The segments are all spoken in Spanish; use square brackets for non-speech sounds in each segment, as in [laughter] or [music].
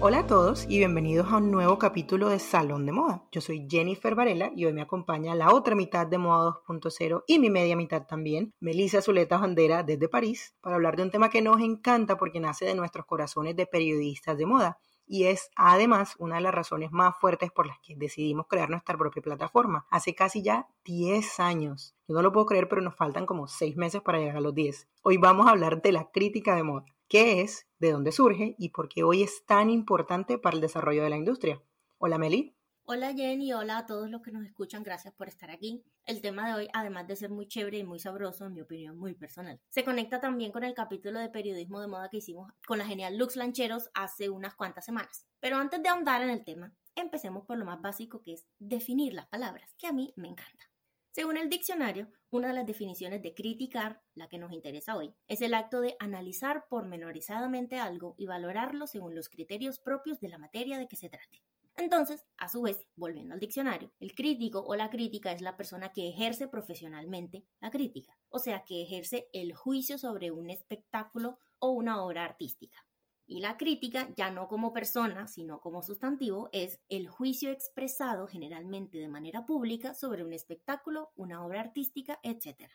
Hola a todos y bienvenidos a un nuevo capítulo de Salón de Moda. Yo soy Jennifer Varela y hoy me acompaña la otra mitad de Moda 2.0 y mi media mitad también, Melissa Zuleta Bandera desde París, para hablar de un tema que nos encanta porque nace de nuestros corazones de periodistas de moda y es además una de las razones más fuertes por las que decidimos crear nuestra propia plataforma. Hace casi ya 10 años. Yo no lo puedo creer, pero nos faltan como 6 meses para llegar a los 10. Hoy vamos a hablar de la crítica de moda qué es, de dónde surge y por qué hoy es tan importante para el desarrollo de la industria. Hola Meli. Hola Jenny, hola a todos los que nos escuchan, gracias por estar aquí. El tema de hoy, además de ser muy chévere y muy sabroso, en mi opinión, muy personal, se conecta también con el capítulo de periodismo de moda que hicimos con la genial Lux Lancheros hace unas cuantas semanas. Pero antes de ahondar en el tema, empecemos por lo más básico que es definir las palabras, que a mí me encanta. Según el diccionario, una de las definiciones de criticar, la que nos interesa hoy, es el acto de analizar pormenorizadamente algo y valorarlo según los criterios propios de la materia de que se trate. Entonces, a su vez, volviendo al diccionario, el crítico o la crítica es la persona que ejerce profesionalmente la crítica, o sea, que ejerce el juicio sobre un espectáculo o una obra artística. Y la crítica, ya no como persona, sino como sustantivo, es el juicio expresado generalmente de manera pública sobre un espectáculo, una obra artística, etc.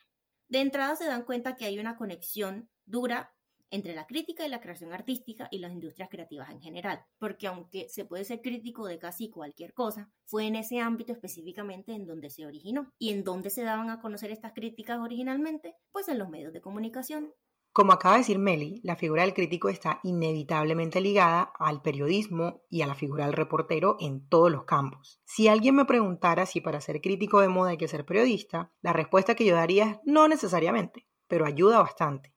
De entrada se dan cuenta que hay una conexión dura entre la crítica y la creación artística y las industrias creativas en general, porque aunque se puede ser crítico de casi cualquier cosa, fue en ese ámbito específicamente en donde se originó. ¿Y en dónde se daban a conocer estas críticas originalmente? Pues en los medios de comunicación, como acaba de decir Meli, la figura del crítico está inevitablemente ligada al periodismo y a la figura del reportero en todos los campos. Si alguien me preguntara si para ser crítico de moda hay que ser periodista, la respuesta que yo daría es no necesariamente, pero ayuda bastante.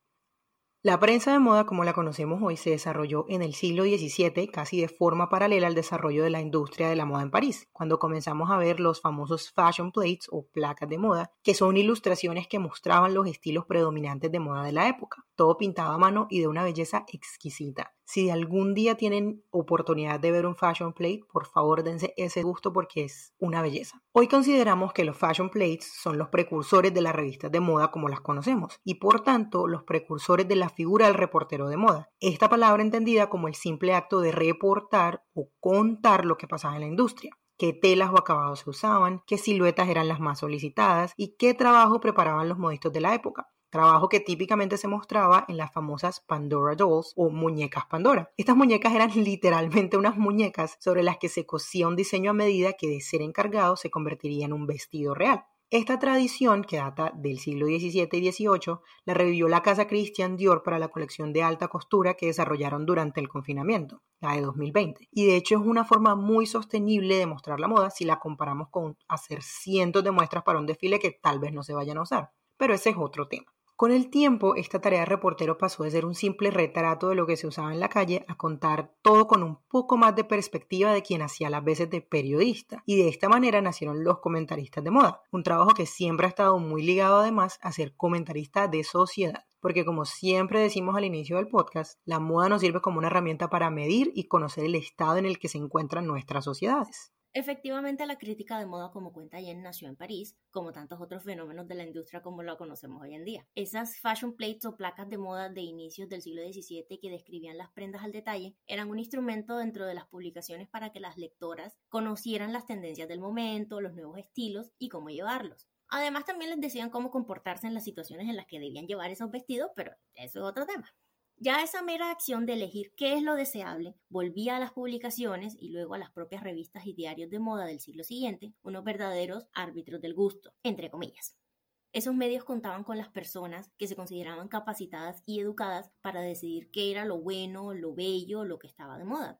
La prensa de moda como la conocemos hoy se desarrolló en el siglo XVII casi de forma paralela al desarrollo de la industria de la moda en París, cuando comenzamos a ver los famosos fashion plates o placas de moda, que son ilustraciones que mostraban los estilos predominantes de moda de la época, todo pintado a mano y de una belleza exquisita. Si algún día tienen oportunidad de ver un fashion plate, por favor dense ese gusto porque es una belleza. Hoy consideramos que los fashion plates son los precursores de las revistas de moda como las conocemos y por tanto los precursores de la figura del reportero de moda. Esta palabra entendida como el simple acto de reportar o contar lo que pasaba en la industria qué telas o acabados se usaban, qué siluetas eran las más solicitadas y qué trabajo preparaban los modistos de la época trabajo que típicamente se mostraba en las famosas Pandora Dolls o muñecas Pandora. Estas muñecas eran [laughs] literalmente unas muñecas sobre las que se cosía un diseño a medida que de ser encargado se convertiría en un vestido real. Esta tradición, que data del siglo XVII y XVIII, la revivió la casa Christian Dior para la colección de alta costura que desarrollaron durante el confinamiento, la de 2020. Y de hecho es una forma muy sostenible de mostrar la moda si la comparamos con hacer cientos de muestras para un desfile que tal vez no se vayan a usar. Pero ese es otro tema. Con el tiempo, esta tarea de reportero pasó de ser un simple retrato de lo que se usaba en la calle a contar todo con un poco más de perspectiva de quien hacía las veces de periodista. Y de esta manera nacieron los comentaristas de moda, un trabajo que siempre ha estado muy ligado además a ser comentarista de sociedad. Porque como siempre decimos al inicio del podcast, la moda nos sirve como una herramienta para medir y conocer el estado en el que se encuentran nuestras sociedades. Efectivamente, la crítica de moda, como cuenta Jen, nació en París, como tantos otros fenómenos de la industria como la conocemos hoy en día. Esas fashion plates o placas de moda de inicios del siglo XVII que describían las prendas al detalle eran un instrumento dentro de las publicaciones para que las lectoras conocieran las tendencias del momento, los nuevos estilos y cómo llevarlos. Además, también les decían cómo comportarse en las situaciones en las que debían llevar esos vestidos, pero eso es otro tema. Ya esa mera acción de elegir qué es lo deseable volvía a las publicaciones y luego a las propias revistas y diarios de moda del siglo siguiente unos verdaderos árbitros del gusto, entre comillas. Esos medios contaban con las personas que se consideraban capacitadas y educadas para decidir qué era lo bueno, lo bello, lo que estaba de moda.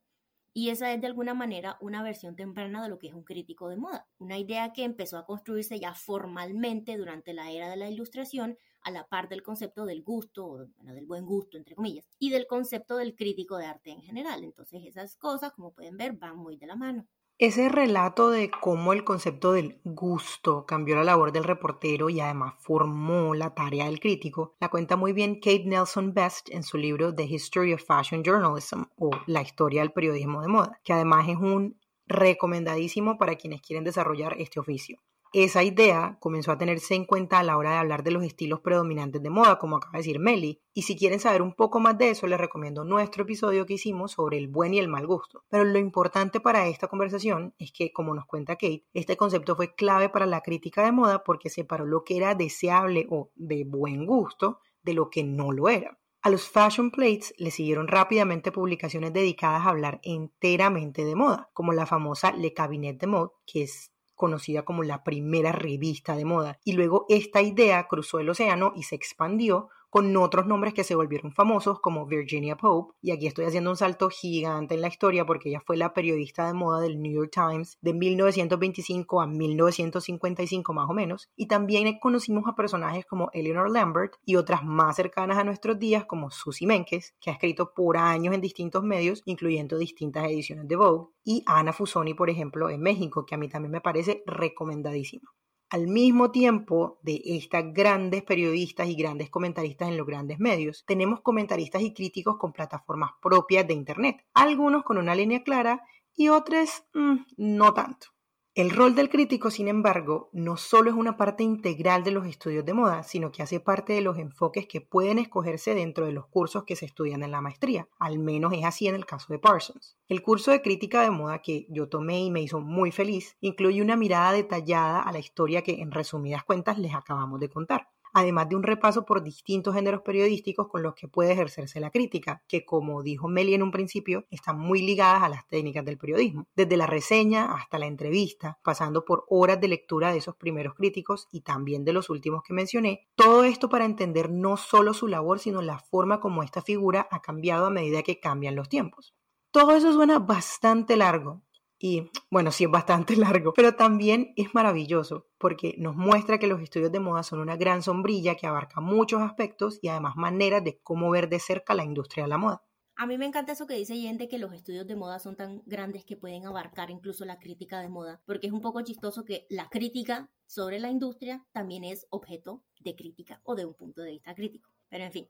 Y esa es de alguna manera una versión temprana de lo que es un crítico de moda, una idea que empezó a construirse ya formalmente durante la era de la Ilustración a la par del concepto del gusto, bueno, del buen gusto, entre comillas, y del concepto del crítico de arte en general. Entonces esas cosas, como pueden ver, van muy de la mano. Ese relato de cómo el concepto del gusto cambió la labor del reportero y además formó la tarea del crítico, la cuenta muy bien Kate Nelson Best en su libro The History of Fashion Journalism o La historia del periodismo de moda, que además es un recomendadísimo para quienes quieren desarrollar este oficio. Esa idea comenzó a tenerse en cuenta a la hora de hablar de los estilos predominantes de moda, como acaba de decir Meli. Y si quieren saber un poco más de eso, les recomiendo nuestro episodio que hicimos sobre el buen y el mal gusto. Pero lo importante para esta conversación es que, como nos cuenta Kate, este concepto fue clave para la crítica de moda porque separó lo que era deseable o de buen gusto de lo que no lo era. A los fashion plates le siguieron rápidamente publicaciones dedicadas a hablar enteramente de moda, como la famosa Le Cabinet de Mode, que es conocida como la primera revista de moda. Y luego esta idea cruzó el océano y se expandió con otros nombres que se volvieron famosos como Virginia Pope, y aquí estoy haciendo un salto gigante en la historia porque ella fue la periodista de moda del New York Times de 1925 a 1955 más o menos, y también conocimos a personajes como Eleanor Lambert y otras más cercanas a nuestros días como Susie Menkes, que ha escrito por años en distintos medios, incluyendo distintas ediciones de Vogue, y Ana Fusoni, por ejemplo, en México, que a mí también me parece recomendadísima al mismo tiempo de estas grandes periodistas y grandes comentaristas en los grandes medios, tenemos comentaristas y críticos con plataformas propias de Internet, algunos con una línea clara y otros mm, no tanto. El rol del crítico, sin embargo, no solo es una parte integral de los estudios de moda, sino que hace parte de los enfoques que pueden escogerse dentro de los cursos que se estudian en la maestría. Al menos es así en el caso de Parsons. El curso de crítica de moda que yo tomé y me hizo muy feliz incluye una mirada detallada a la historia que en resumidas cuentas les acabamos de contar además de un repaso por distintos géneros periodísticos con los que puede ejercerse la crítica, que como dijo Meli en un principio, están muy ligadas a las técnicas del periodismo, desde la reseña hasta la entrevista, pasando por horas de lectura de esos primeros críticos y también de los últimos que mencioné, todo esto para entender no solo su labor, sino la forma como esta figura ha cambiado a medida que cambian los tiempos. Todo eso suena bastante largo, y bueno, sí es bastante [laughs] largo, pero también es maravilloso porque nos muestra que los estudios de moda son una gran sombrilla que abarca muchos aspectos y además maneras de cómo ver de cerca la industria de la moda. A mí me encanta eso que dice Yende, que los estudios de moda son tan grandes que pueden abarcar incluso la crítica de moda, porque es un poco chistoso que la crítica sobre la industria también es objeto de crítica o de un punto de vista crítico. Pero en fin,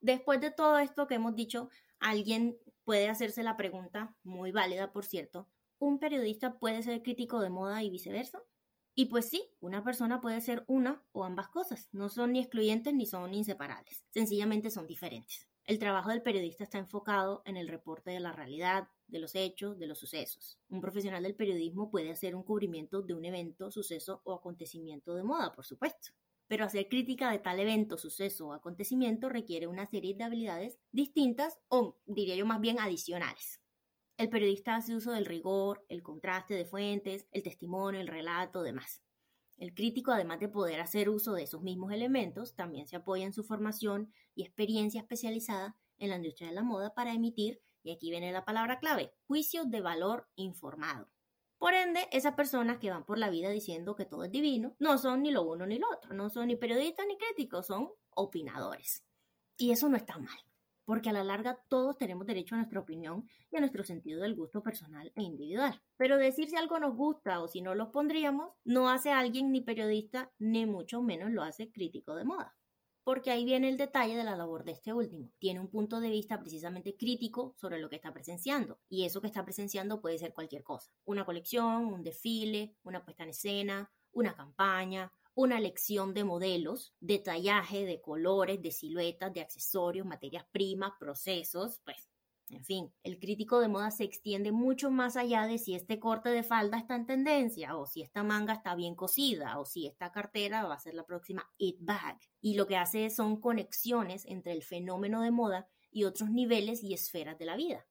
después de todo esto que hemos dicho, alguien puede hacerse la pregunta, muy válida por cierto, ¿un periodista puede ser crítico de moda y viceversa? Y pues sí, una persona puede ser una o ambas cosas. No son ni excluyentes ni son inseparables. Sencillamente son diferentes. El trabajo del periodista está enfocado en el reporte de la realidad, de los hechos, de los sucesos. Un profesional del periodismo puede hacer un cubrimiento de un evento, suceso o acontecimiento de moda, por supuesto. Pero hacer crítica de tal evento, suceso o acontecimiento requiere una serie de habilidades distintas o, diría yo más bien, adicionales. El periodista hace uso del rigor, el contraste de fuentes, el testimonio, el relato, demás. El crítico, además de poder hacer uso de esos mismos elementos, también se apoya en su formación y experiencia especializada en la industria de la moda para emitir, y aquí viene la palabra clave, juicios de valor informado. Por ende, esas personas que van por la vida diciendo que todo es divino, no son ni lo uno ni lo otro, no son ni periodistas ni críticos, son opinadores. Y eso no está mal porque a la larga todos tenemos derecho a nuestra opinión y a nuestro sentido del gusto personal e individual. Pero decir si algo nos gusta o si no lo pondríamos no hace a alguien ni periodista, ni mucho menos lo hace crítico de moda. Porque ahí viene el detalle de la labor de este último. Tiene un punto de vista precisamente crítico sobre lo que está presenciando. Y eso que está presenciando puede ser cualquier cosa. Una colección, un desfile, una puesta en escena, una campaña, una lección de modelos, detallaje de colores, de siluetas, de accesorios, materias primas, procesos, pues, en fin, el crítico de moda se extiende mucho más allá de si este corte de falda está en tendencia, o si esta manga está bien cosida, o si esta cartera va a ser la próxima it bag. Y lo que hace son conexiones entre el fenómeno de moda y otros niveles y esferas de la vida,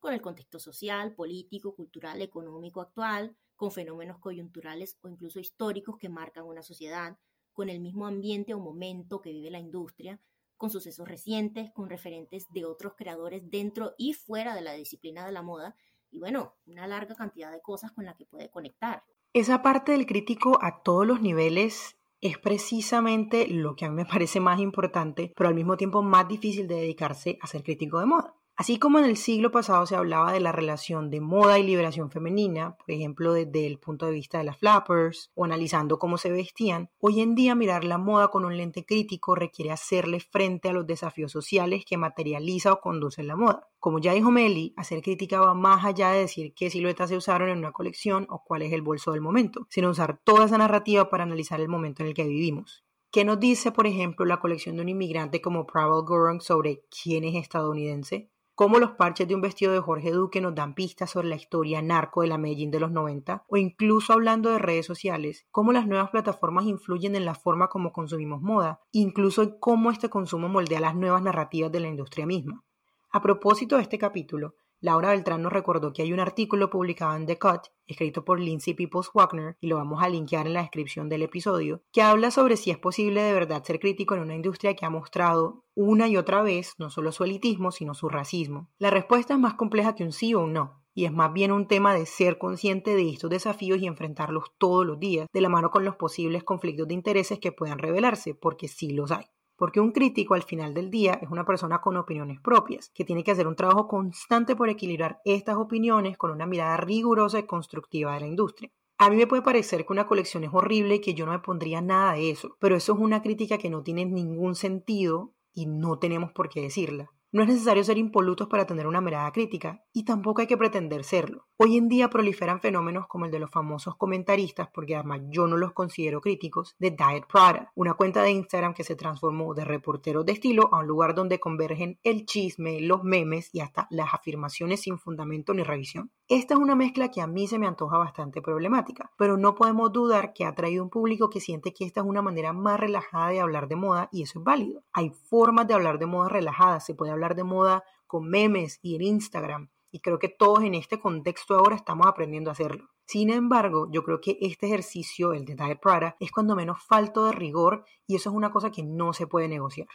con el contexto social, político, cultural, económico actual, con fenómenos coyunturales o incluso históricos que marcan una sociedad, con el mismo ambiente o momento que vive la industria, con sucesos recientes, con referentes de otros creadores dentro y fuera de la disciplina de la moda, y bueno, una larga cantidad de cosas con las que puede conectar. Esa parte del crítico a todos los niveles es precisamente lo que a mí me [laughs] parece más importante, pero al mismo tiempo más difícil de dedicarse a ser crítico de moda. Así como en el siglo pasado se hablaba de la relación de moda y liberación femenina, por ejemplo desde el punto de vista de las flappers o analizando cómo se vestían, hoy en día mirar la moda con un lente crítico requiere hacerle frente a los desafíos sociales que materializa o conduce la moda. Como ya dijo Meli, hacer crítica va más allá de decir qué siluetas se usaron en una colección o cuál es el bolso del momento, sino usar toda esa narrativa para analizar el momento en el que vivimos. ¿Qué nos dice, por ejemplo, la colección de un inmigrante como Pavel Gurung sobre quién es estadounidense? Cómo los parches de un vestido de Jorge Duque nos dan pistas sobre la historia narco de la Medellín de los 90, o incluso hablando de redes sociales, cómo las nuevas plataformas influyen en la forma como consumimos moda, incluso cómo este consumo moldea las nuevas narrativas de la industria misma. A propósito de este capítulo, Laura Beltrán nos recordó que hay un artículo publicado en The Cut, escrito por Lindsay Peoples Wagner, y lo vamos a linkear en la descripción del episodio, que habla sobre si es posible de verdad ser crítico en una industria que ha mostrado una y otra vez no solo su elitismo, sino su racismo. La respuesta es más compleja que un sí o un no, y es más bien un tema de ser consciente de estos desafíos y enfrentarlos todos los días, de la mano con los posibles conflictos de intereses que puedan revelarse, porque sí los hay porque un crítico al final del día es una persona con opiniones propias, que tiene que hacer un trabajo constante por equilibrar estas opiniones con una mirada rigurosa y constructiva de la industria. A mí me puede parecer que una colección es horrible y que yo no me pondría nada de eso, pero eso es una crítica que no tiene ningún sentido y no tenemos por qué decirla. No es necesario ser impolutos para tener una mirada crítica y tampoco hay que pretender serlo. Hoy en día proliferan fenómenos como el de los famosos comentaristas, porque además yo no los considero críticos, de Diet Prada, una cuenta de Instagram que se transformó de reporteros de estilo a un lugar donde convergen el chisme, los memes y hasta las afirmaciones sin fundamento ni revisión. Esta es una mezcla que a mí se me antoja bastante problemática, pero no podemos dudar que ha traído un público que siente que esta es una manera más relajada de hablar de moda y eso es válido. Hay formas de hablar de moda relajada, se puede hablar de moda con memes y en Instagram y creo que todos en este contexto ahora estamos aprendiendo a hacerlo. Sin embargo, yo creo que este ejercicio, el de Diet Prada, es cuando menos falto de rigor y eso es una cosa que no se puede negociar.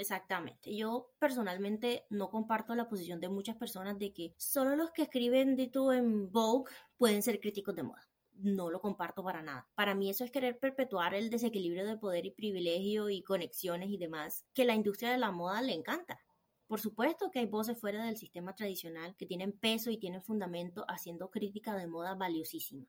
Exactamente. Yo personalmente no comparto la posición de muchas personas de que solo los que escriben de tú en Vogue pueden ser críticos de moda. No lo comparto para nada. Para mí eso es querer perpetuar el desequilibrio de poder y privilegio y conexiones y demás que la industria de la moda le encanta. Por supuesto que hay voces fuera del sistema tradicional que tienen peso y tienen fundamento haciendo crítica de moda valiosísima.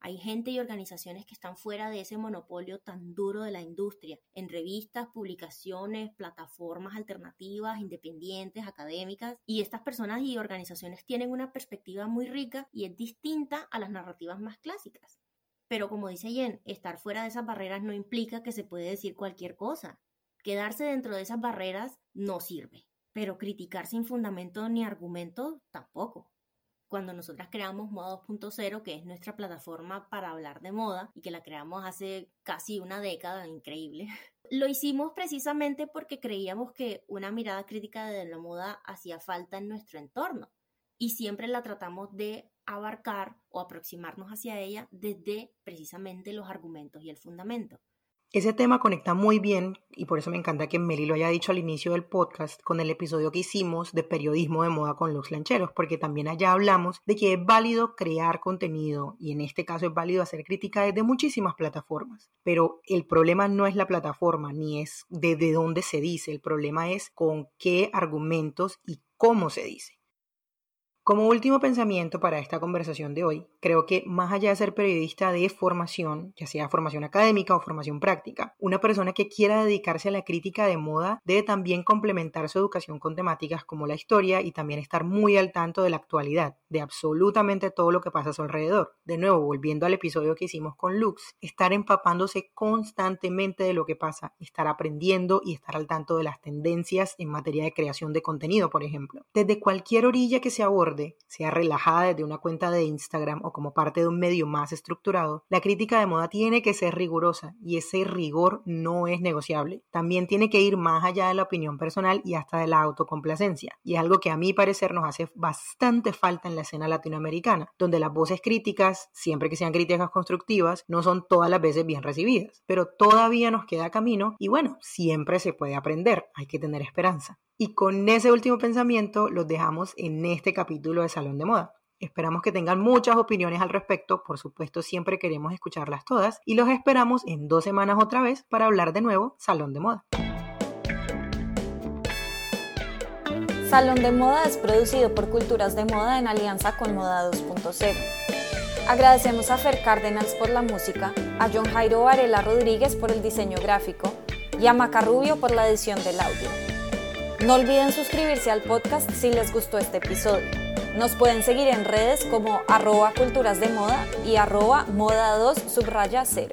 Hay gente y organizaciones que están fuera de ese monopolio tan duro de la industria, en revistas, publicaciones, plataformas alternativas, independientes, académicas, y estas personas y organizaciones tienen una perspectiva muy rica y es distinta a las narrativas más clásicas. Pero como dice Jen, estar fuera de esas barreras no implica que se puede decir cualquier cosa. Quedarse dentro de esas barreras no sirve pero criticar sin fundamento ni argumento tampoco. Cuando nosotras creamos Moda 2.0, que es nuestra plataforma para hablar de moda y que la creamos hace casi una década, increíble, [laughs] lo hicimos precisamente porque creíamos que una mirada crítica de la moda hacía falta en nuestro entorno y siempre la tratamos de abarcar o aproximarnos hacia ella desde precisamente los argumentos y el fundamento. Ese tema conecta muy bien, y por eso me encanta que Meli lo haya dicho al inicio del podcast, con el episodio que hicimos de periodismo de moda con los lancheros, porque también allá hablamos de que es válido crear contenido, y en este caso es válido hacer crítica desde muchísimas plataformas. Pero el problema no es la plataforma, ni es desde dónde se dice, el problema es con qué argumentos y cómo se dice. Como último pensamiento para esta conversación de hoy, creo que más allá de ser periodista de formación, ya sea formación académica o formación práctica, una persona que quiera dedicarse a la crítica de moda debe también complementar su educación con temáticas como la historia y también estar muy al tanto de la actualidad, de absolutamente todo lo que pasa a su alrededor. De nuevo, volviendo al episodio que hicimos con Lux, estar empapándose constantemente de lo que pasa, estar aprendiendo y estar al tanto de las tendencias en materia de creación de contenido, por ejemplo. Desde cualquier orilla que se aborde, sea relajada desde una cuenta de Instagram o como parte de un medio más estructurado, la crítica de moda tiene que ser rigurosa y ese rigor no es negociable. También tiene que ir más allá de la opinión personal y hasta de la autocomplacencia. Y es algo que a mi parecer nos hace bastante falta en la escena latinoamericana, donde las voces críticas, siempre que sean críticas constructivas, no son todas las veces bien recibidas. Pero todavía nos queda camino y bueno, siempre se puede aprender, hay que tener esperanza. Y con ese último pensamiento los dejamos en este capítulo de Salón de Moda. Esperamos que tengan muchas opiniones al respecto, por supuesto siempre queremos escucharlas todas y los esperamos en dos semanas otra vez para hablar de nuevo Salón de Moda. Salón de Moda es producido por Culturas de Moda en alianza con Moda 2.0. Agradecemos a Fer Cárdenas por la música, a John Jairo Varela Rodríguez por el diseño gráfico y a Macarrubio por la edición del audio. No olviden suscribirse al podcast si les gustó este episodio. Nos pueden seguir en redes como arroba culturas de moda y arroba moda 2 subraya 0.